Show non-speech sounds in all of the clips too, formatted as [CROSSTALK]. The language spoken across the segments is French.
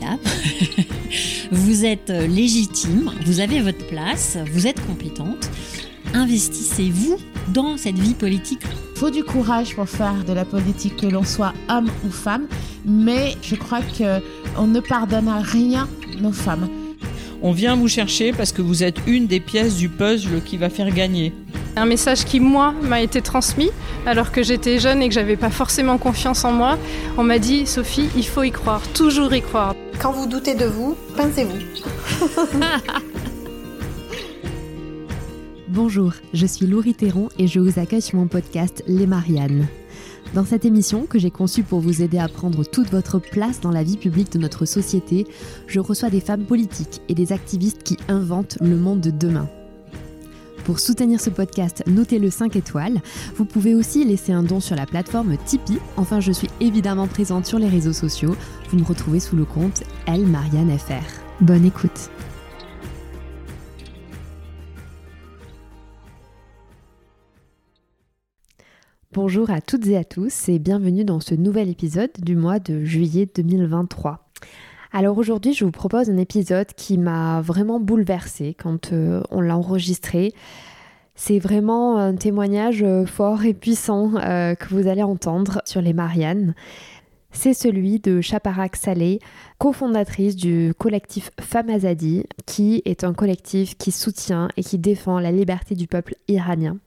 mesdames. [LAUGHS] vous êtes légitime, vous avez votre place, vous êtes compétente. Investissez-vous dans cette vie politique. Il faut du courage pour faire de la politique, que l'on soit homme ou femme, mais je crois qu'on ne pardonne à rien nos femmes. On vient vous chercher parce que vous êtes une des pièces du puzzle qui va faire gagner. Un message qui, moi, m'a été transmis alors que j'étais jeune et que j'avais pas forcément confiance en moi. On m'a dit, Sophie, il faut y croire, toujours y croire. Quand vous doutez de vous, pincez-vous. [LAUGHS] Bonjour, je suis Laurie Théron et je vous accueille sur mon podcast Les Mariannes. Dans cette émission que j'ai conçue pour vous aider à prendre toute votre place dans la vie publique de notre société, je reçois des femmes politiques et des activistes qui inventent le monde de demain. Pour soutenir ce podcast, notez-le 5 étoiles. Vous pouvez aussi laisser un don sur la plateforme Tipeee. Enfin, je suis évidemment présente sur les réseaux sociaux. Vous me retrouvez sous le compte Elle Marianne FR. Bonne écoute. Bonjour à toutes et à tous et bienvenue dans ce nouvel épisode du mois de juillet 2023. Alors aujourd'hui, je vous propose un épisode qui m'a vraiment bouleversée quand euh, on l'a enregistré. C'est vraiment un témoignage euh, fort et puissant euh, que vous allez entendre sur les Mariannes. C'est celui de Chaparak Saleh, cofondatrice du collectif Femmes Azadi, qui est un collectif qui soutient et qui défend la liberté du peuple iranien.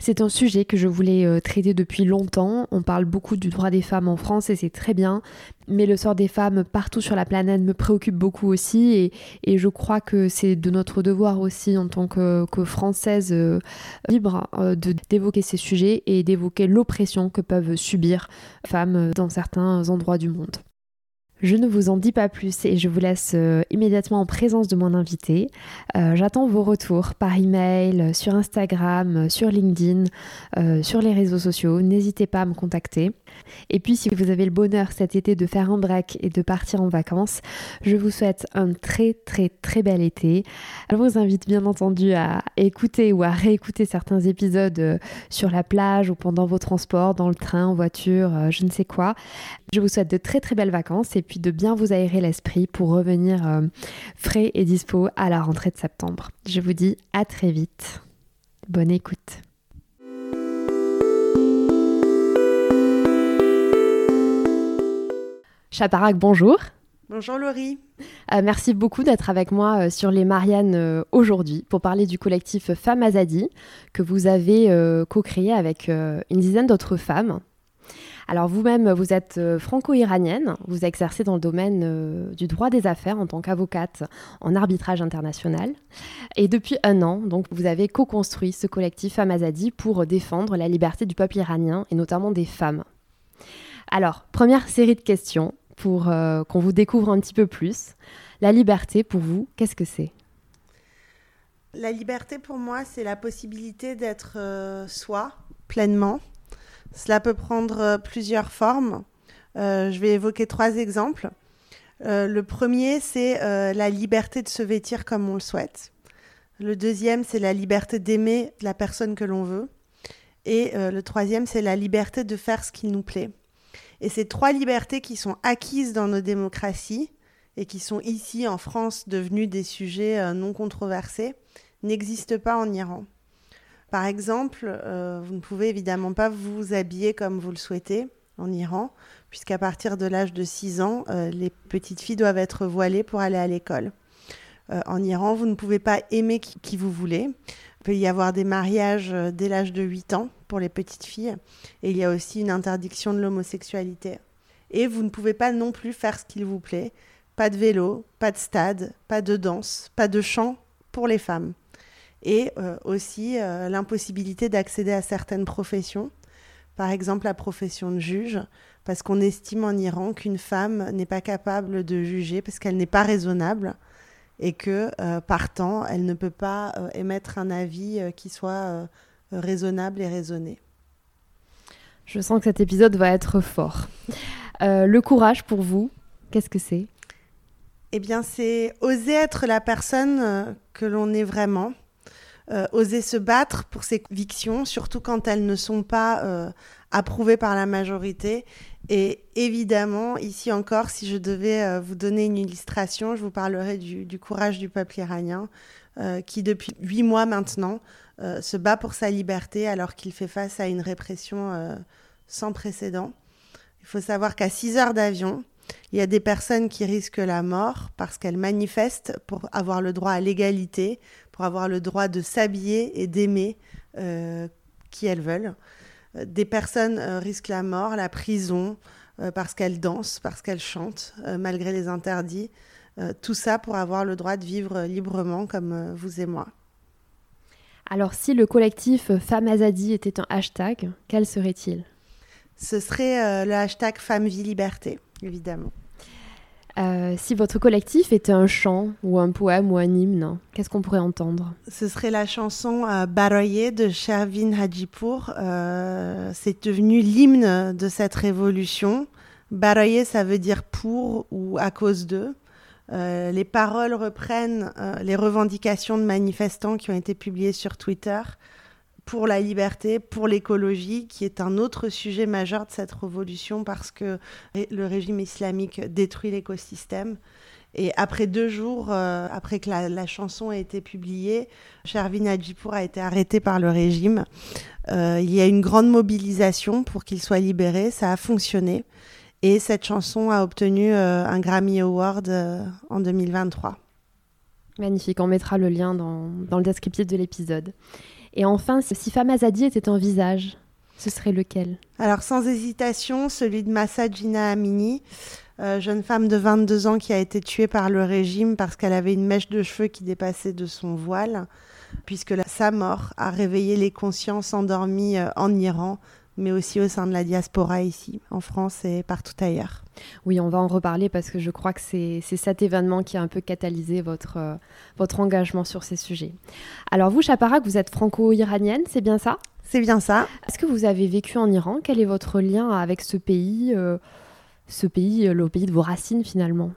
C'est un sujet que je voulais euh, traiter depuis longtemps. On parle beaucoup du droit des femmes en France et c'est très bien. Mais le sort des femmes partout sur la planète me préoccupe beaucoup aussi et, je crois que c'est de notre devoir aussi en tant que, Françaises euh, libres euh, d'évoquer ces sujets et d'évoquer l'oppression que peuvent subir femmes dans certains endroits du monde. Je ne vous en dis pas plus et je vous laisse euh, immédiatement en présence de mon invité. Euh, j'attends vos retours par email, sur Instagram, sur LinkedIn, euh, sur les réseaux sociaux. N'hésitez pas à me contacter. Et puis si vous avez le bonheur cet été de faire un break et de partir en vacances, je vous souhaite un très très très bel été. Je vous invite bien entendu à écouter ou à réécouter certains épisodes sur la plage ou pendant vos transports, dans le train, en voiture, je ne sais quoi. Je vous souhaite de très très belles vacances et puis de bien vous aérer l'esprit pour revenir euh, frais et dispo à la rentrée de septembre. Je vous dis à très vite. Bonne écoute. Chaparak, bonjour. Bonjour Laurie. Euh, merci beaucoup d'être avec moi euh, sur les Mariannes aujourd'hui pour parler du collectif Femmes Azadi que vous avez co-créé avec une dizaine d'autres femmes alors vous-même, vous êtes euh, franco-iranienne, vous exercez dans le domaine euh, du droit des affaires en tant qu'avocate en arbitrage international. Et depuis un an, donc, vous avez co-construit ce collectif Amazadi pour défendre la liberté du peuple iranien et notamment des femmes. Alors, première série de questions pour euh, qu'on vous découvre un petit peu plus. La liberté, pour vous, qu'est-ce que c'est? La liberté, pour moi, c'est la possibilité d'être soi pleinement cela peut prendre euh, plusieurs formes. Euh, je vais évoquer trois exemples. Euh, le premier, c'est la liberté de se vêtir comme on le souhaite. Le deuxième, c'est la liberté d'aimer la personne que l'on veut. Et le troisième, c'est la liberté de faire ce qui nous plaît. Et ces trois libertés qui sont acquises dans nos démocraties et qui sont ici en France devenues des sujets non controversés n'existent pas en Iran. Par exemple, euh, vous ne pouvez évidemment pas vous habiller comme vous le souhaitez en Iran, puisqu'à partir de l'âge de 6 ans, euh, les petites filles doivent être voilées pour aller à l'école. Euh, en Iran, vous ne pouvez pas aimer qui, vous voulez. Il peut y avoir des mariages dès l'âge de 8 ans pour les petites filles, et il y a aussi une interdiction de l'homosexualité. Et vous ne pouvez pas non plus faire ce qu'il vous plaît. Pas de vélo, pas de stade, pas de danse, pas de chant pour les femmes et euh, aussi euh, l'impossibilité d'accéder à certaines professions, par exemple la profession de juge, parce qu'on estime en Iran qu'une femme n'est pas capable de juger parce qu'elle n'est pas raisonnable et que, euh, partant, elle ne peut pas émettre un avis qui soit raisonnable et raisonné. Je sens que cet épisode va être fort. le courage pour vous, qu'est-ce que c'est? Eh bien, c'est oser être la personne que l'on est vraiment euh, oser se battre pour ses convictions, surtout quand elles ne sont pas euh, approuvées par la majorité. Et évidemment, ici encore, si je devais euh, vous donner une illustration, je vous parlerai du, du courage du peuple iranien, qui depuis huit mois maintenant se bat pour sa liberté alors qu'il fait face à une répression sans précédent. Il faut savoir qu'à 6 heures d'avion, il y a des personnes qui risquent la mort parce qu'elles manifestent pour avoir le droit à l'égalité, pour avoir le droit de s'habiller et d'aimer euh, qui elles veulent. Euh, des personnes euh, risquent la mort, la prison, parce qu'elles dansent, parce qu'elles chantent, malgré les interdits. tout ça pour avoir le droit de vivre librement comme vous et moi. Alors si le collectif Femmes Azadi était un hashtag, quel serait-il? Ce serait le hashtag Femmes Vie Liberté, évidemment. Euh, si votre collectif était un chant ou un poème ou un hymne, qu'est-ce qu'on pourrait entendre? Ce serait la chanson euh, Baroye de Shervin Hajipour. Euh, c'est devenu l'hymne de cette révolution. Baroye, ça veut dire pour ou à cause d'eux. les paroles reprennent les revendications de manifestants qui ont été publiées sur Twitter pour la liberté, pour l'écologie, qui est un autre sujet majeur de cette révolution parce que le régime islamique détruit l'écosystème. Et après deux jours, euh, après que la, chanson ait été publiée, Shervin Adjipour a été arrêté par le régime. Euh, il y a une grande mobilisation pour qu'il soit libéré. Ça a fonctionné. Et cette chanson a obtenu euh, un Grammy Award en 2023. Magnifique. On mettra le lien dans, dans le descriptif de l'épisode. Et enfin, si Femme Azadi était un visage, ce serait lequel? Alors sans hésitation, celui de Massa Gina Amini, euh, jeune femme de 22 ans qui a été tuée par le régime parce qu'elle avait une mèche de cheveux qui dépassait de son voile, puisque sa mort a réveillé les consciences endormies euh, en Iran mais aussi au sein de la diaspora ici, en France et partout ailleurs. Oui, on va en reparler parce que je crois que c'est cet événement qui a un peu catalysé votre, euh, votre engagement sur ces sujets. Alors vous, Chaparak, vous êtes franco-iranienne, c'est bien ça? C'est bien ça. Est-ce que vous avez vécu en Iran? Quel est votre lien avec ce pays, euh, ce pays, euh, le pays de vos racines finalement?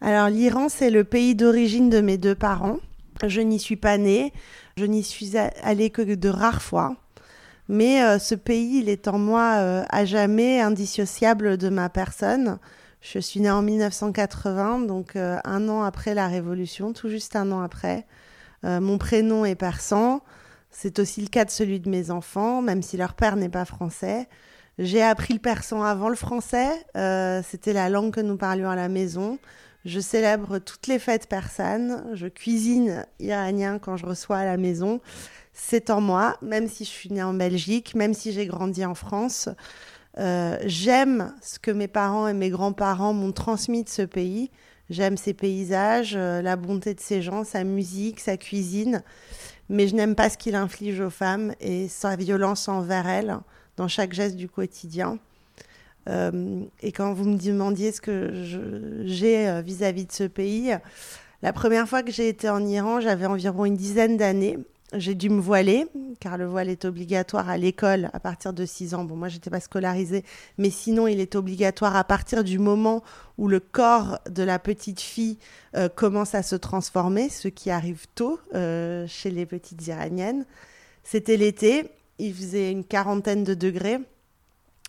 Alors l'Iran, c'est le pays d'origine de mes deux parents. Je n'y suis pas née, je n'y suis allée que de rares fois. Mais euh, ce pays, il est en moi euh, à jamais indissociable de ma personne. Je suis née en 1980, donc euh, un an après la Révolution, tout juste un an après. mon prénom est persan. C'est aussi le cas de celui de mes enfants, même si leur père n'est pas français. J'ai appris le persan avant le français. C'était la langue que nous parlions à la maison. Je célèbre toutes les fêtes persanes. Je cuisine iranien quand je reçois à la maison c'est en moi, même si je suis née en Belgique, même si j'ai grandi en France. Euh, j'aime ce que mes parents et mes grands-parents m'ont transmis de ce pays. J'aime ses paysages, euh, la bonté de ses gens, sa musique, sa cuisine. Mais je n'aime pas ce qu'il inflige aux femmes et sa violence envers elles dans chaque geste du quotidien. Euh, et quand vous me demandiez ce que j'ai vis-à-vis de ce pays, la première fois que j'ai été en Iran, j'avais environ une dizaine d'années j'ai dû me voiler, car le voile est obligatoire à l'école à partir de 6 ans. Bon, moi, j'étais pas scolarisée, mais sinon, il est obligatoire à partir du moment où le corps de la petite fille euh, commence à se transformer, ce qui arrive tôt euh, chez les petites iraniennes. C'était l'été, il faisait une quarantaine de degrés.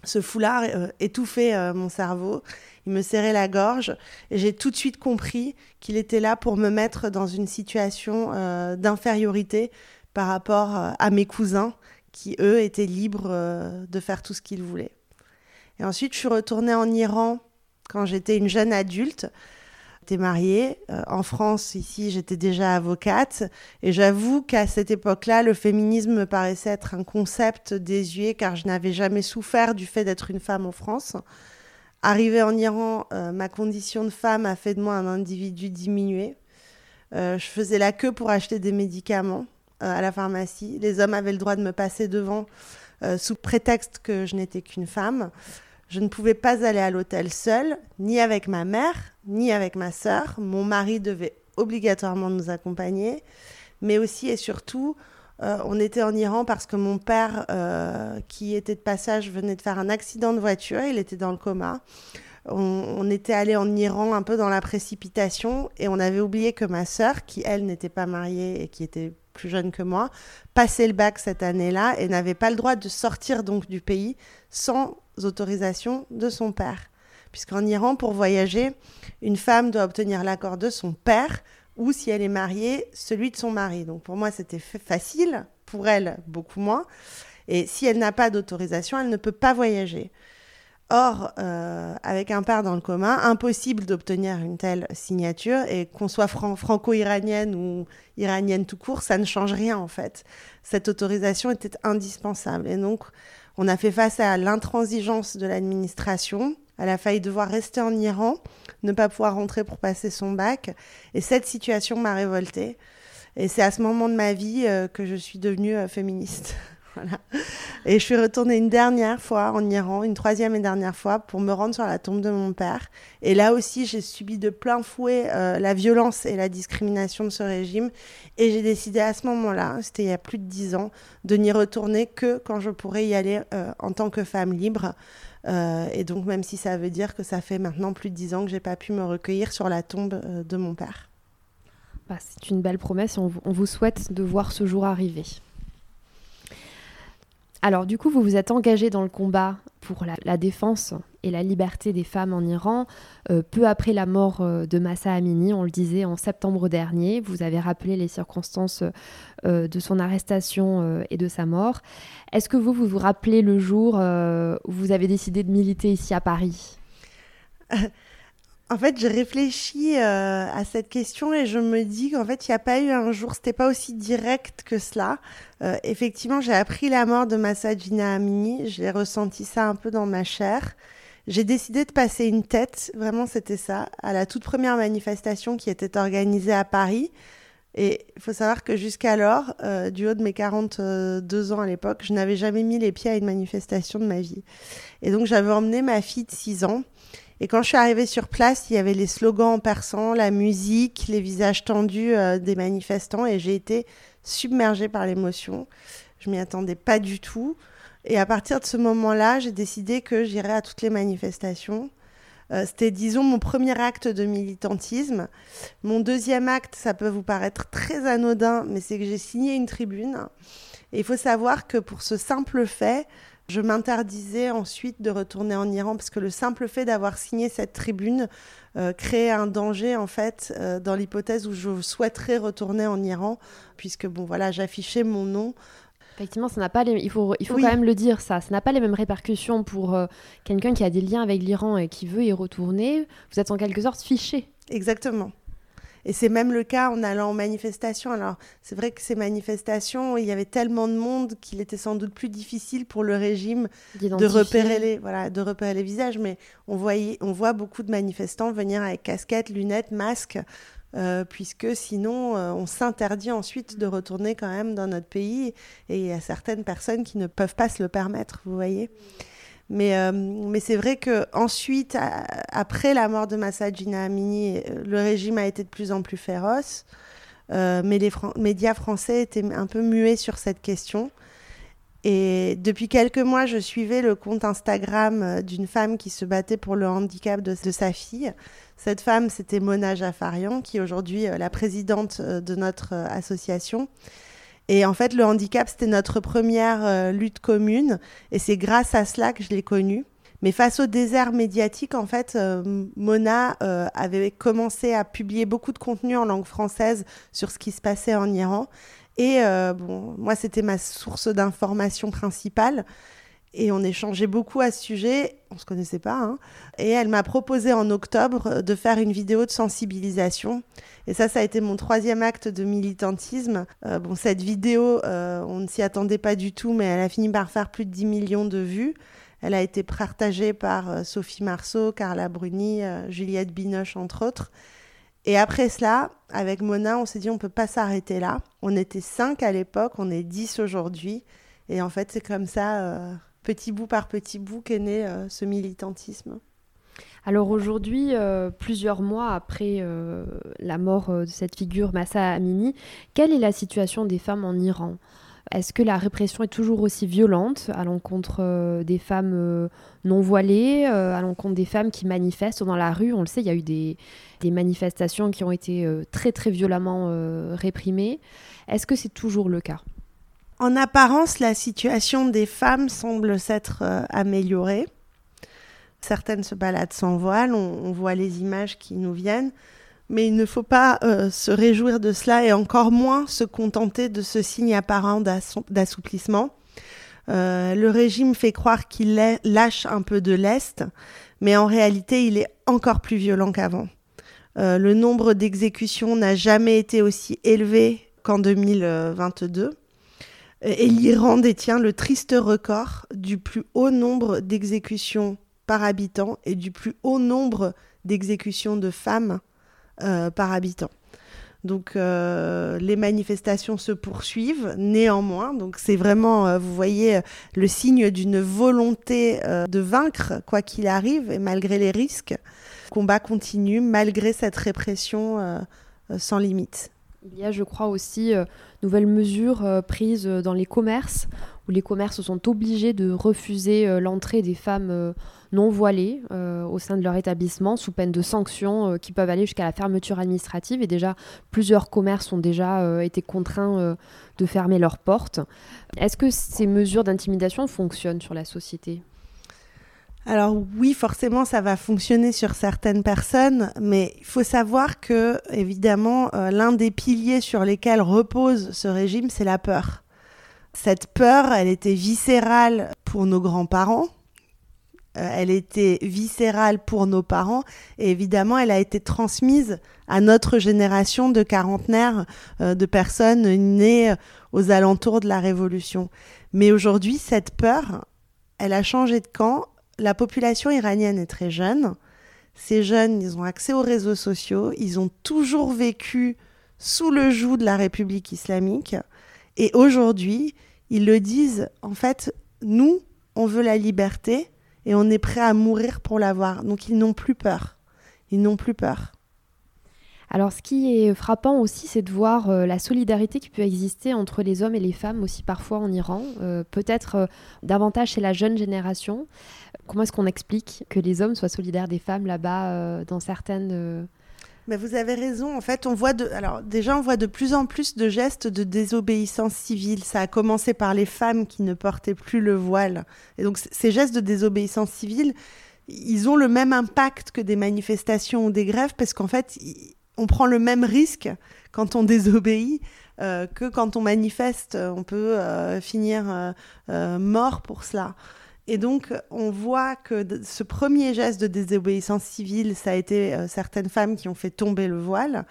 Ce foulard euh, étouffait mon cerveau, il me serrait la gorge, et j'ai tout de suite compris qu'il était là pour me mettre dans une situation d'infériorité par rapport euh, à mes cousins qui, eux, étaient libres euh, de faire tout ce qu'ils voulaient. Et ensuite, je suis retournée en Iran quand j'étais une jeune adulte. J'étais mariée. Euh, en France, ici, j'étais déjà avocate. Et j'avoue qu'à cette époque-là, le féminisme me paraissait être un concept désuet car je n'avais jamais souffert du fait d'être une femme en France. Arrivée en Iran, ma condition de femme a fait de moi un individu diminué. je faisais la queue pour acheter des médicaments. Euh, à la pharmacie. Les hommes avaient le droit de me passer devant euh, sous prétexte que je n'étais qu'une femme. Je ne pouvais pas aller à l'hôtel seule, ni avec ma mère, ni avec ma sœur. Mon mari devait obligatoirement nous accompagner. Mais aussi et surtout, euh, on était en Iran parce que mon père, qui était de passage, venait de faire un accident de voiture. Il était dans le coma. On, on était allé en Iran un peu dans la précipitation et on avait oublié que ma sœur, qui elle n'était pas mariée et qui était plus jeune que moi, passé le bac cette année-là et n'avait pas le droit de sortir donc du pays sans autorisation de son père. Puisqu'en Iran, pour voyager, une femme doit obtenir l'accord de son père ou, si elle est mariée, celui de son mari. Donc pour moi, c'était facile, pour elle, beaucoup moins. Et si elle n'a pas d'autorisation, elle ne peut pas voyager. Or, euh, avec un père dans le commun, impossible d'obtenir une telle signature et qu'on soit franco-iranienne ou iranienne tout court, ça ne change rien en fait. Cette autorisation était indispensable et donc on a fait face à l'intransigeance de l'administration. Elle a failli devoir rester en Iran, ne pas pouvoir rentrer pour passer son bac et cette situation m'a révoltée. Et c'est à ce moment de ma vie euh, que je suis devenue euh, Et je suis retournée une dernière fois en Iran, une troisième et dernière fois, pour me rendre sur la tombe de mon père. Et là aussi, j'ai subi de plein fouet euh, la violence et la discrimination de ce régime. Et j'ai décidé à ce moment-là, c'était il y a plus de dix ans, de n'y retourner que quand je pourrais y aller euh, en tant que femme libre. Euh, et donc, même si ça veut dire que ça fait maintenant plus de dix ans que j'ai pas pu me recueillir sur la tombe de mon père. Bah, c'est une belle promesse on vous souhaite de voir ce jour arriver. Alors du coup, vous vous êtes engagé dans le combat pour la, défense et la liberté des femmes en Iran euh, peu après la mort euh, de Massa Amini, on le disait en septembre dernier. Vous avez rappelé les circonstances euh, de son arrestation et de sa mort. Est-ce que vous, vous vous rappelez le jour où vous avez décidé de militer ici à Paris? [LAUGHS] En fait, j'ai réfléchi euh, à cette question et je me dis qu'en fait, il n'y a pas eu un jour, c'était pas aussi direct que cela. Euh, effectivement, j'ai appris la mort de Massagina Amini, j'ai ressenti ça un peu dans ma chair. J'ai décidé de passer une tête, vraiment c'était ça, à la toute première manifestation qui était organisée à Paris. Et il faut savoir que jusqu'alors, euh, du haut de mes 42 ans à l'époque, je n'avais jamais mis les pieds à une manifestation de ma vie. Et donc j'avais emmené ma fille de 6 ans et quand je suis arrivée sur place, il y avait les slogans en persan, la musique, les visages tendus euh, des manifestants et j'ai été submergée par l'émotion. Je m'y attendais pas du tout. Et à partir de ce moment-là, j'ai décidé que j'irais à toutes les manifestations. Euh, c'était, disons, mon premier acte de militantisme. Mon deuxième acte, ça peut vous paraître très anodin, mais c'est que j'ai signé une tribune. Et il faut savoir que pour ce simple fait, je m'interdisais ensuite de retourner en Iran parce que le simple fait d'avoir signé cette tribune euh, créait un danger en fait euh, dans l'hypothèse où je souhaiterais retourner en Iran puisque bon voilà j'affichais mon nom. Effectivement, ça n'a pas les... il faut, il faut quand même le dire ça, ça n'a pas les mêmes répercussions pour euh, quelqu'un qui a des liens avec l'Iran et qui veut y retourner. Vous êtes en quelque sorte fiché. Exactement. Et c'est même le cas en allant en manifestation. Alors, c'est vrai que ces manifestations, il y avait tellement de monde qu'il était sans doute plus difficile pour le régime de repérer les, voilà, de repérer les visages. Mais on, voyait, on voit beaucoup de manifestants venir avec casquettes, lunettes, masques. Euh, puisque sinon euh, on s'interdit ensuite de retourner quand même dans notre pays et il y a certaines personnes qui ne peuvent pas se le permettre, vous voyez. Mais, euh, mais c'est vrai que ensuite, après la mort de Massagina Amini, euh, le régime a été de plus en plus féroce. Euh, mais les médias français étaient un peu muets sur cette question. Et depuis quelques mois, je suivais le compte Instagram d'une femme qui se battait pour le handicap de, de sa fille. Cette femme, c'était Mona Jaffarian, qui est aujourd'hui la présidente de notre association. Et en fait, le handicap, c'était notre première euh, lutte commune. Et c'est grâce à cela que je l'ai connue. Mais face au désert médiatique, en fait, euh, Mona euh, avait commencé à publier beaucoup de contenu en langue française sur ce qui se passait en Iran. Et bon, moi, c'était ma source d'information principale. Et on échangeait beaucoup à ce sujet. On se connaissait pas. Hein. Et elle m'a proposé en octobre de faire une vidéo de sensibilisation. Et ça, ça a été mon troisième acte de militantisme. Euh, bon, cette vidéo, euh, on ne s'y attendait pas du tout, mais elle a fini par faire plus de 10 millions de vues. Elle a été partagée par euh, Sophie Marceau, Carla Bruni, Juliette Binoche, entre autres. Et après cela, avec Mona, on s'est dit on peut pas s'arrêter là. On était cinq à l'époque, on est 10 aujourd'hui. Et en fait, c'est comme ça, petit bout par petit bout, qu'est né ce militantisme. Alors aujourd'hui, euh, plusieurs mois après euh, la mort euh, de cette figure Massa Amini, quelle est la situation des femmes en Iran? Est-ce que la répression est toujours aussi violente à l'encontre des femmes non voilées, à l'encontre des femmes qui manifestent dans la rue? On le sait, il y a eu des, des manifestations qui ont été très très violemment réprimées. Est-ce que c'est toujours le cas? En apparence, la situation des femmes semble s'être améliorée. Certaines se baladent sans voile, on, voit les images qui nous viennent, mais il ne faut pas euh, se réjouir de cela et encore moins se contenter de ce signe apparent d'assouplissement. Euh, le régime fait croire qu'il lâche un peu de l'Est, mais en réalité, il est encore plus violent qu'avant. Euh, le nombre d'exécutions n'a jamais été aussi élevé qu'en 2022. Et l'Iran détient le triste record du plus haut nombre d'exécutions par habitant et du plus haut nombre d'exécutions de femmes euh, par habitant. Donc euh, les manifestations se poursuivent néanmoins. Donc c'est vraiment, euh, vous voyez, le signe d'une volonté de vaincre quoi qu'il arrive et malgré les risques. Le combat continue malgré cette répression sans limite. Il y a, je crois, aussi nouvelles mesures prises dans les commerces où les commerces sont obligés de refuser l'entrée des femmes non voilés euh, au sein de leur établissement sous peine de sanctions euh, qui peuvent aller jusqu'à la fermeture administrative. Et déjà, plusieurs commerces ont déjà euh, été contraints de fermer leurs portes. Est-ce que ces mesures d'intimidation fonctionnent sur la société? Alors oui, forcément, ça va fonctionner sur certaines personnes, mais il faut savoir que, évidemment, l'un des piliers sur lesquels repose ce régime, c'est la peur. Cette peur, elle était viscérale pour nos grands-parents, euh, elle était viscérale pour nos parents et évidemment elle a été transmise à notre génération de quarantenaires, euh, de personnes nées aux alentours de la Révolution. Mais aujourd'hui, cette peur, elle a changé de camp. La population iranienne est très jeune. Ces jeunes, ils ont accès aux réseaux sociaux, ils ont toujours vécu sous le joug de la République islamique. Et aujourd'hui, ils le disent, en fait, nous, on veut la liberté, et on est prêt à mourir pour l'avoir. Donc ils n'ont plus peur. Ils n'ont plus peur. Alors ce qui est frappant aussi, c'est de voir euh, la solidarité qui peut exister entre les hommes et les femmes aussi parfois en Iran, euh, peut-être euh, davantage chez la jeune génération. Comment est-ce qu'on explique que les hommes soient solidaires des femmes là-bas dans certaines mais vous avez raison. En fait, on voit alors déjà, on voit de plus en plus de gestes de désobéissance civile. Ça a commencé par les femmes qui ne portaient plus le voile. Et donc, ces gestes de désobéissance civile, ils ont le même impact que des manifestations ou des grèves parce qu'en fait, on prend le même risque quand on désobéit euh, que quand on manifeste. On peut euh, finir euh, mort pour cela. Et donc, on voit que ce premier geste de désobéissance civile, ça a été euh, certaines femmes qui ont fait tomber le voile.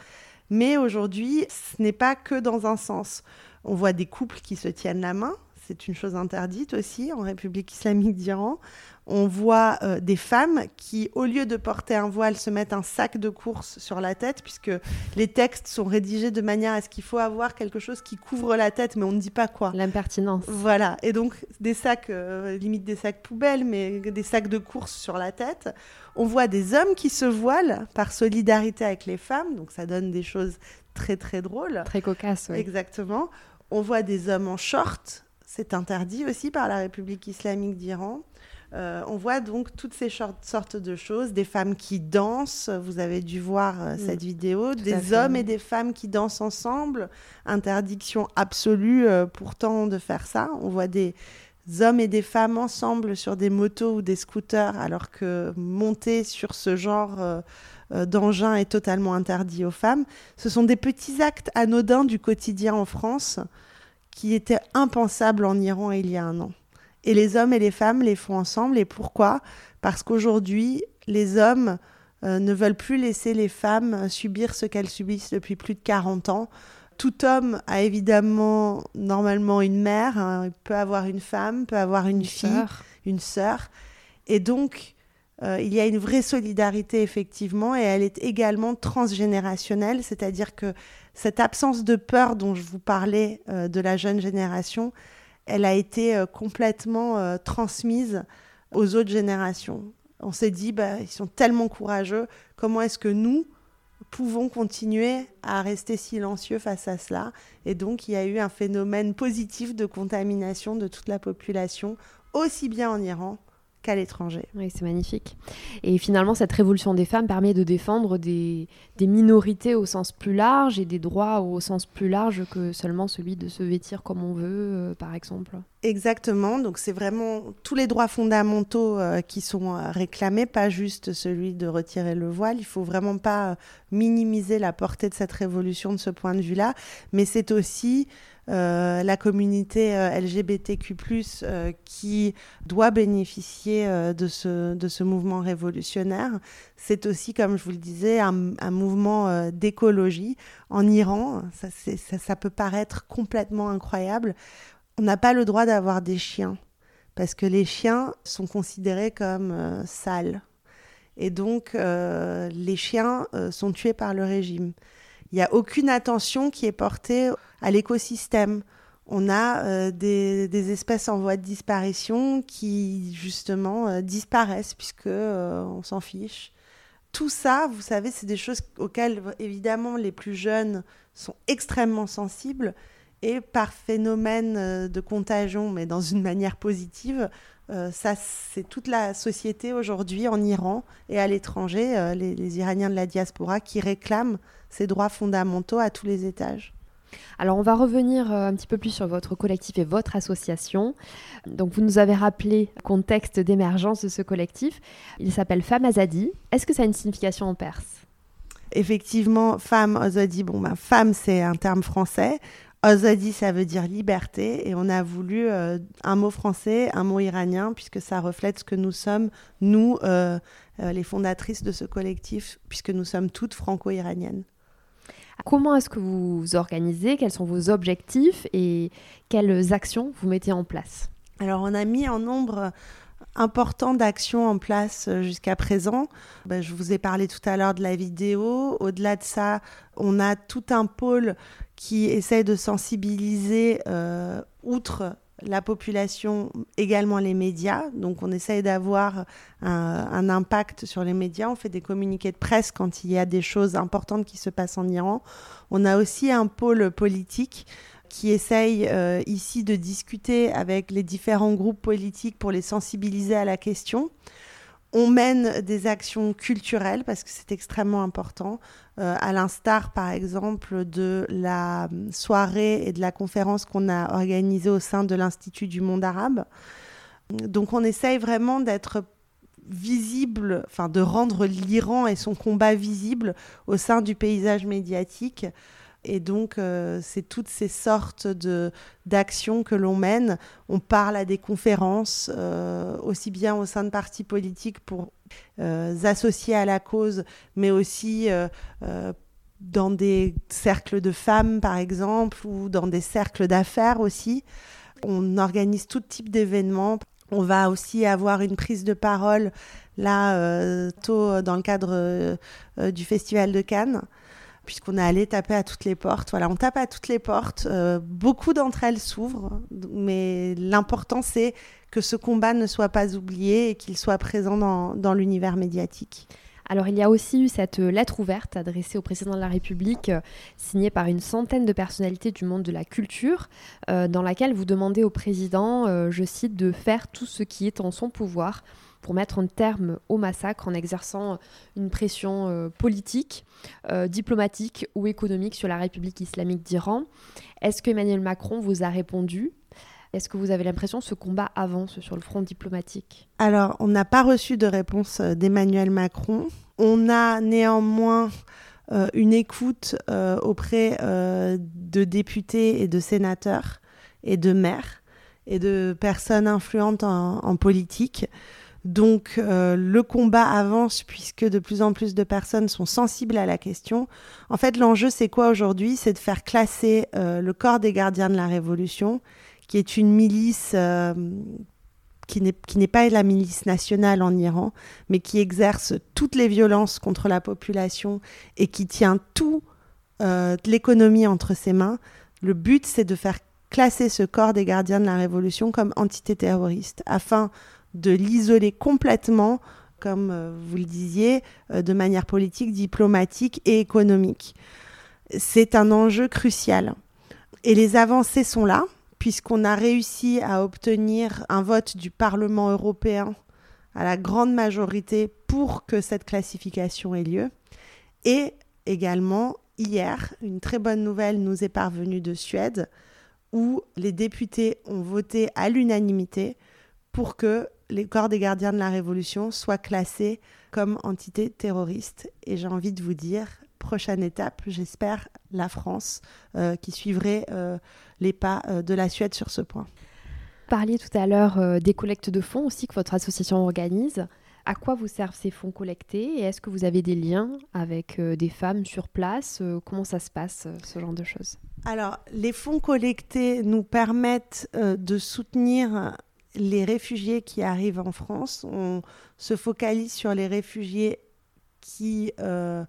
Mais aujourd'hui, ce n'est pas que dans un sens. On voit des couples qui se tiennent la main, c'est une chose interdite aussi en République islamique d'Iran. On voit euh, des femmes qui, au lieu de porter un voile, se mettent un sac de course sur la tête, puisque les textes sont rédigés de manière à ce qu'il faut avoir quelque chose qui couvre la tête, mais on ne dit pas quoi. L'impertinence. Voilà. Et donc, des sacs, euh, limite des sacs poubelles, mais des sacs de course sur la tête. On voit des hommes qui se voilent par solidarité avec les femmes, donc ça donne des choses très très drôles. Très cocasses, oui. Exactement. On voit des hommes en short c'est interdit aussi par la République islamique d'Iran. Euh, on voit donc toutes ces sortes de choses, des femmes qui dansent, vous avez dû voir euh, mm. cette vidéo, des hommes et des femmes qui dansent ensemble, interdiction absolue euh, pourtant de faire ça. On voit des hommes et des femmes ensemble sur des motos ou des scooters, alors que monter sur ce genre d'engin est totalement interdit aux femmes. Ce sont des petits actes anodins du quotidien en France qui était impensable en Iran il y a un an. Et les hommes et les femmes les font ensemble. Et pourquoi? Parce qu'aujourd'hui, les hommes euh, ne veulent plus laisser les femmes subir ce qu'elles subissent depuis plus de 40 ans. Tout homme a évidemment normalement une mère, hein. il peut avoir une femme, peut avoir une, fille, une sœur. Et donc, euh, il y a une vraie solidarité effectivement et elle est également transgénérationnelle, c'est-à-dire que cette absence de peur dont je vous parlais euh, de la jeune génération, elle a été euh, complètement transmise aux autres générations. On s'est dit, bah, ils sont tellement courageux, comment est-ce que nous, pouvons continuer à rester silencieux face à cela? Et donc, il y a eu un phénomène positif de contamination de toute la population, aussi bien en Iran qu'à l'étranger. Oui, c'est magnifique. Et finalement, cette révolution des femmes permet de défendre des, minorités au sens plus large et des droits au sens plus large que seulement celui de se vêtir comme on veut, euh, par exemple. Exactement. Donc, c'est vraiment tous les droits fondamentaux euh, qui sont euh, réclamés, pas juste celui de retirer le voile. Il faut vraiment pas minimiser la portée de cette révolution de ce point de vue-là, mais c'est aussi euh, la communauté euh, LGBTQ+, euh, qui doit bénéficier de, ce, de ce mouvement révolutionnaire. C'est aussi, comme je vous le disais, un, un mouvement d'écologie. En Iran, ça, ça, ça peut paraître complètement incroyable. On n'a pas le droit d'avoir des chiens parce que les chiens sont considérés comme sales. Et donc, les chiens sont tués par le régime. Il n'y a aucune attention qui est portée à l'écosystème. On a euh, des, des, espèces en voie de disparition qui justement euh, disparaissent puisque euh, on s'en fiche. Tout ça, vous savez, c'est des choses auxquelles évidemment les plus jeunes sont extrêmement sensibles et par phénomène de contagion, mais dans une manière positive, ça c'est toute la société aujourd'hui en Iran et à l'étranger, les, les Iraniens de la diaspora qui réclament ces droits fondamentaux à tous les étages. Alors on va revenir euh, un petit peu plus sur votre collectif et votre association. Donc vous nous avez rappelé le contexte d'émergence de ce collectif. Il s'appelle Femme Azadi. Est-ce que ça a une signification en perse? Effectivement, femme Azadi, bon ben femme c'est un terme français. Azadi, ça veut dire liberté, et on a voulu euh, un mot français, un mot iranien, puisque ça reflète ce que nous sommes, nous, euh, euh, les fondatrices de ce collectif, puisque nous sommes toutes franco-iraniennes. Comment est-ce que vous vous organisez? Quels sont vos objectifs? Et quelles actions vous mettez en place? Alors, on a mis en nombre important d'actions en place euh, jusqu'à présent. Ben, je vous ai parlé tout à l'heure de la vidéo. Au-delà de ça, on a tout un pôle qui essaie de sensibiliser, euh, outre la population, également les médias. Donc on essaye d'avoir un, impact sur les médias. On fait des communiqués de presse quand il y a des choses importantes qui se passent en Iran. On a aussi un pôle politique qui essaye euh, ici de discuter avec les différents groupes politiques pour les sensibiliser à la question. On mène des actions culturelles parce que c'est extrêmement important, euh, à l'instar par exemple de la soirée et de la conférence qu'on a organisée au sein de l'Institut du monde arabe. Donc on essaye vraiment d'être visible, enfin de rendre l'Iran et son combat visible au sein du paysage médiatique. Et donc, euh, c'est toutes ces sortes d'actions que l'on mène. On parle à des conférences, euh, aussi bien au sein de partis politiques pour euh, associer à la cause, mais aussi euh, euh, dans des cercles de femmes, par exemple, ou dans des cercles d'affaires aussi. On organise tout type d'événements. On va aussi avoir une prise de parole là, euh, tôt dans le cadre du Festival de Cannes puisqu'on est allé taper à toutes les portes. Voilà, on tape à toutes les portes. Euh, beaucoup d'entre elles s'ouvrent, mais l'important c'est que ce combat ne soit pas oublié et qu'il soit présent dans, l'univers médiatique. Alors il y a aussi eu cette lettre ouverte adressée au président de la République, euh, signée par une centaine de personnalités du monde de la culture, euh, dans laquelle vous demandez au président, euh, je cite, de faire tout ce qui est en son pouvoir pour mettre un terme au massacre en exerçant une pression euh, politique, euh, diplomatique ou économique sur la République islamique d'Iran. Est-ce que Emmanuel Macron vous a répondu? Est-ce que vous avez l'impression que ce combat avance sur le front diplomatique? Alors, on n'a pas reçu de réponse euh, d'Emmanuel Macron. On a néanmoins euh, une écoute euh, auprès euh, de députés et de sénateurs et de maires et de personnes influentes en, en politique. Donc euh, le combat avance puisque de plus en plus de personnes sont sensibles à la question. En fait, l'enjeu, c'est quoi aujourd'hui? C'est de faire classer euh, le corps des gardiens de la Révolution, qui est une milice euh, qui n'est pas la milice nationale en Iran, mais qui exerce toutes les violences contre la population et qui tient tout l'économie entre ses mains. Le but, c'est de faire classer ce corps des gardiens de la Révolution comme entité terroriste, afin de l'isoler complètement comme euh, vous le disiez, euh, de manière politique, diplomatique et économique. C'est un enjeu crucial. Et les avancées sont là, puisqu'on a réussi à obtenir un vote du Parlement européen à la grande majorité pour que cette classification ait lieu. Et également, hier, une très bonne nouvelle nous est parvenue de Suède, où les députés ont voté à l'unanimité pour que les corps des gardiens de la Révolution soient classés comme entité terroriste. Et j'ai envie de vous dire, prochaine étape, j'espère, la France euh, qui suivrait euh, les pas euh, de la Suède sur ce point. Vous parliez tout à l'heure des collectes de fonds aussi que votre association organise. À quoi vous servent ces fonds collectés et est-ce que vous avez des liens avec des femmes sur place Comment ça se passe, ce genre de choses? Alors, les fonds collectés nous permettent de soutenir les réfugiés qui arrivent en France. On se focalise sur les réfugiés qui euh,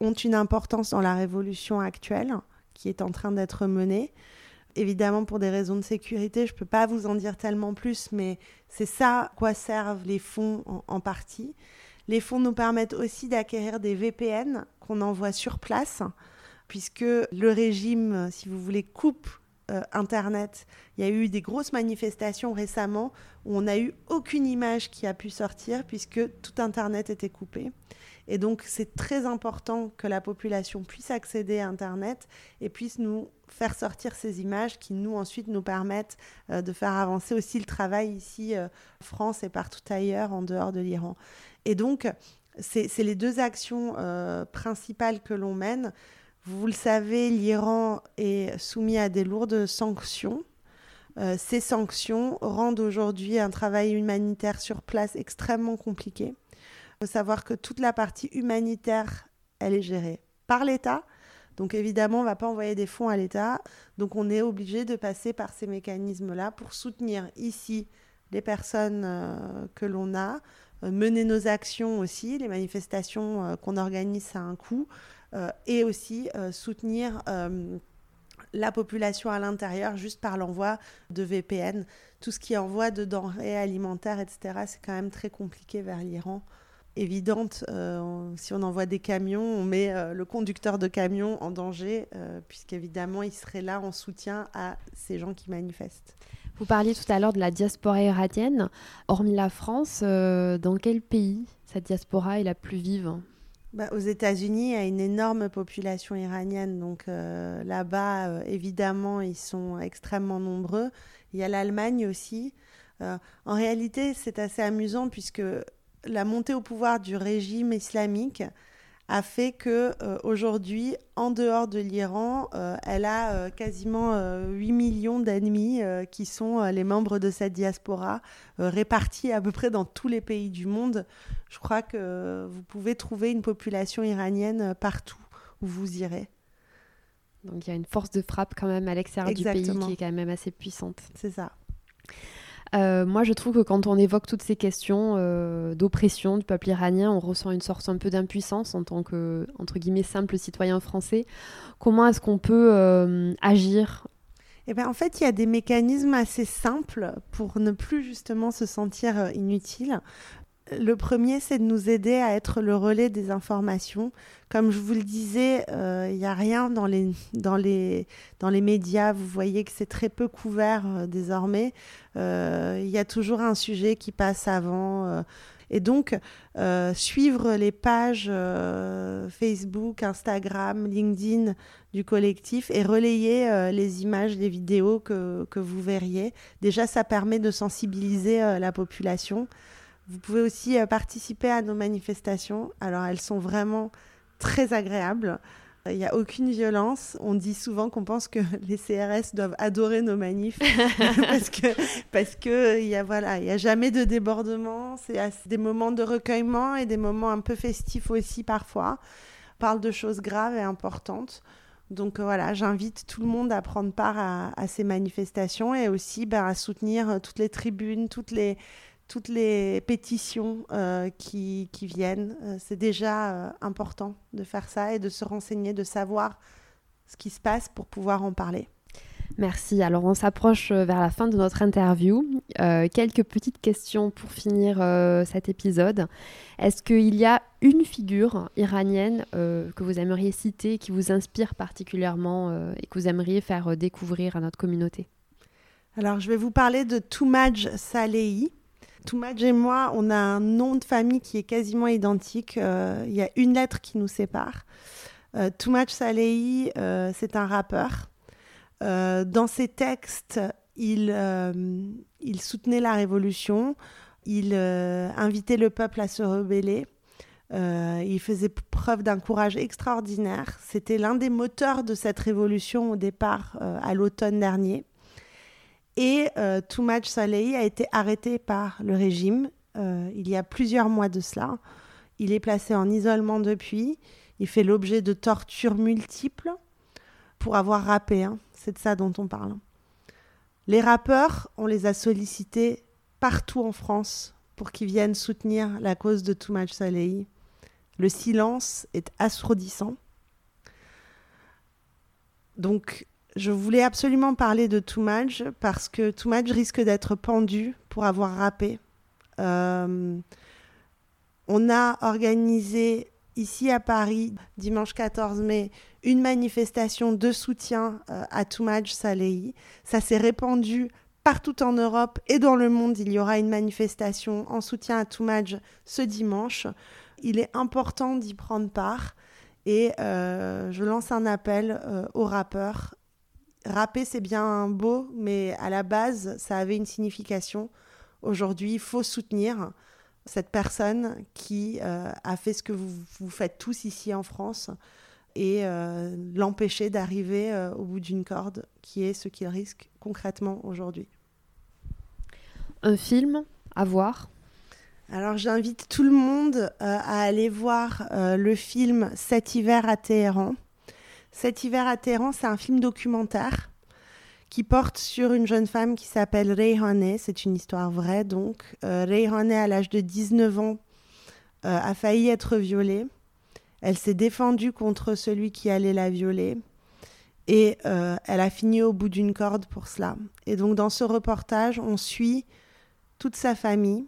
ont une importance dans la révolution actuelle qui est en train d'être menée. Évidemment, pour des raisons de sécurité, je ne peux pas vous en dire tellement plus, mais c'est ça à quoi servent les fonds en, en partie. Les fonds nous permettent aussi d'acquérir des VPN qu'on envoie sur place, puisque le régime, si vous voulez, coupe euh, Internet. Il y a eu des grosses manifestations récemment où on n'a eu aucune image qui a pu sortir puisque tout Internet était coupé. Et donc c'est très important que la population puisse accéder à Internet et puisse nous faire sortir ces images qui nous ensuite nous permettent euh, de faire avancer aussi le travail ici en euh, France et partout ailleurs en dehors de l'Iran. Et donc c'est les deux actions principales que l'on mène. Vous le savez, l'Iran est soumis à des lourdes sanctions. Euh, ces sanctions rendent aujourd'hui un travail humanitaire sur place extrêmement compliqué. Il faut savoir que toute la partie humanitaire, elle est gérée par l'État. Donc évidemment, on ne va pas envoyer des fonds à l'État. Donc on est obligé de passer par ces mécanismes-là pour soutenir ici les personnes euh, que l'on a, euh, mener nos actions aussi. Les manifestations qu'on organise, ça a un coût. Euh, et aussi euh, soutenir euh, la population à l'intérieur juste par l'envoi de VPN. Tout ce qui est envoi de denrées alimentaires, etc., c'est quand même très compliqué vers l'Iran. Évidente, si on envoie des camions, on met le conducteur de camion en danger, puisqu'évidemment, il serait là en soutien à ces gens qui manifestent. Vous parliez tout à l'heure de la diaspora iranienne. Hormis la France, dans quel pays cette diaspora est la plus vive? Bah, aux États-Unis, il y a une énorme population iranienne. Donc euh, là-bas, euh, évidemment, ils sont extrêmement nombreux. Il y a l'Allemagne aussi. Euh, en réalité, c'est assez amusant puisque la montée au pouvoir du régime islamique a fait que euh, aujourd'hui, en dehors de l'Iran, euh, elle a euh, quasiment 8 millions d'ennemis qui sont les membres de cette diaspora, répartis à peu près dans tous les pays du monde. Je crois que vous pouvez trouver une population iranienne partout où vous irez. Donc il y a une force de frappe quand même à l'extérieur du pays qui est quand même assez puissante. C'est ça. Euh, moi, je trouve que quand on évoque toutes ces questions euh, d'oppression du peuple iranien, on ressent une sorte un peu d'impuissance en tant que, entre guillemets, simple citoyen français. Comment est-ce qu'on peut euh, agir? Eh bien, en fait, il y a des mécanismes assez simples pour ne plus justement se sentir inutile. Le premier, c'est de nous aider à être le relais des informations. Comme je vous le disais, euh, il n'y a rien dans les, dans, les, dans les médias. Vous voyez que c'est très peu couvert euh, désormais. Euh, il y a toujours un sujet qui passe avant. et donc, suivre les pages Facebook, Instagram, LinkedIn du collectif et relayer les images, les vidéos que, que vous verriez. Déjà, ça permet de sensibiliser la population. Vous pouvez aussi euh, participer à nos manifestations. Alors, elles sont vraiment très agréables. Il n'y a aucune violence. On dit souvent qu'on pense que [LAUGHS] les CRS doivent adorer nos manifs [LAUGHS] [LAUGHS] parce que parce que il y a voilà, il y a jamais de débordement. C'est des moments de recueillement et des moments un peu festifs aussi parfois. On parle de choses graves et importantes. Donc voilà, j'invite tout le monde à prendre part à, ces manifestations et aussi ben, à soutenir toutes les tribunes, toutes les toutes les pétitions euh, qui, qui, viennent. Euh, c'est déjà euh, important de faire ça et de se renseigner, de savoir ce qui se passe pour pouvoir en parler. Merci. Alors on s'approche vers la fin de notre interview. Quelques petites questions pour finir cet épisode. Est-ce qu'il y a une figure iranienne que vous aimeriez citer, qui vous inspire particulièrement et que vous aimeriez faire découvrir à notre communauté? Alors je vais vous parler de Toumaj Salehi. Toumaj et moi, on a un nom de famille qui est quasiment identique. Il y a une lettre qui nous sépare. Toumaj Salehi, c'est un rappeur. Euh, dans ses textes, il, euh, soutenait la révolution, il euh, invitait le peuple à se rebeller. il faisait preuve d'un courage extraordinaire. C'était l'un des moteurs de cette révolution au départ, à l'automne dernier. Et euh, Toumaj Salehi a été arrêté par le régime il y a plusieurs mois de cela. Il est placé en isolement depuis. Il fait l'objet de tortures multiples pour avoir rappé. Hein. C'est de ça dont on parle. Les rappeurs, on les a sollicités partout en France pour qu'ils viennent soutenir la cause de Toumaj Salehi. Le silence est assourdissant. Donc, je voulais absolument parler de Toumaj parce que Toumaj risque d'être pendu pour avoir rappé. Euh, on a organisé ici à Paris, dimanche 14 mai, une manifestation de soutien euh, à Toumaj Salehi. Ça s'est répandu partout en Europe et dans le monde. Il y aura une manifestation en soutien à Toumaj ce dimanche. Il est important d'y prendre part et euh, je lance un appel aux rappeurs. Rapper, c'est bien beau, mais à la base, ça avait une signification. Aujourd'hui, il faut soutenir cette personne qui euh, a fait ce que vous, vous, faites tous ici en France et euh, l'empêcher d'arriver euh, au bout d'une corde, qui est ce qu'il risque concrètement aujourd'hui. Un film à voir? Alors j'invite tout le monde à aller voir le film Cet hiver à Téhéran. Cet hiver à Téhéran, c'est un film documentaire qui porte sur une jeune femme qui s'appelle Reyhane. C'est une histoire vraie, donc. Euh, à l'âge de 19 ans, euh, a failli être violée. Elle s'est défendue contre celui qui allait la violer. Et euh, elle a fini au bout d'une corde pour cela. Et donc, dans ce reportage, on suit toute sa famille,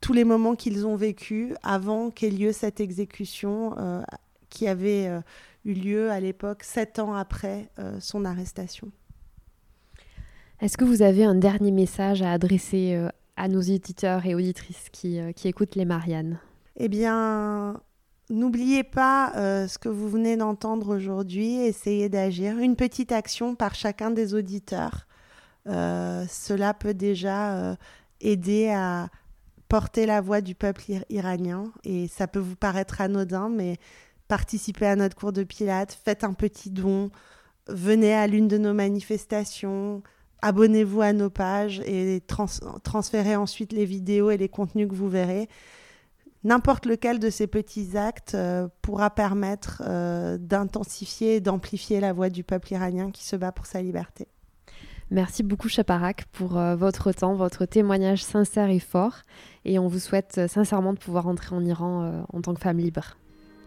tous les moments qu'ils ont vécus avant qu'ait lieu cette exécution qui avait eu lieu à l'époque, sept ans après son arrestation. Est-ce que vous avez un dernier message à adresser euh, à nos éditeurs et auditrices qui, euh, qui écoutent les Mariannes? Eh bien, n'oubliez pas euh, ce que vous venez d'entendre aujourd'hui, essayez d'agir. Une petite action par chacun des auditeurs. cela peut déjà aider à porter la voix du peuple iranien. Et ça peut vous paraître anodin, mais participez à notre cours de Pilates, faites un petit don, venez à l'une de nos manifestations, abonnez-vous à nos pages et transférez ensuite les vidéos et les contenus que vous verrez. N'importe lequel de ces petits actes euh, pourra permettre euh, d'intensifier et d'amplifier la voix du peuple iranien qui se bat pour sa liberté. Merci beaucoup Chaparak pour euh, votre temps, votre témoignage sincère et fort. Et on vous souhaite sincèrement de pouvoir entrer en Iran en tant que femme libre.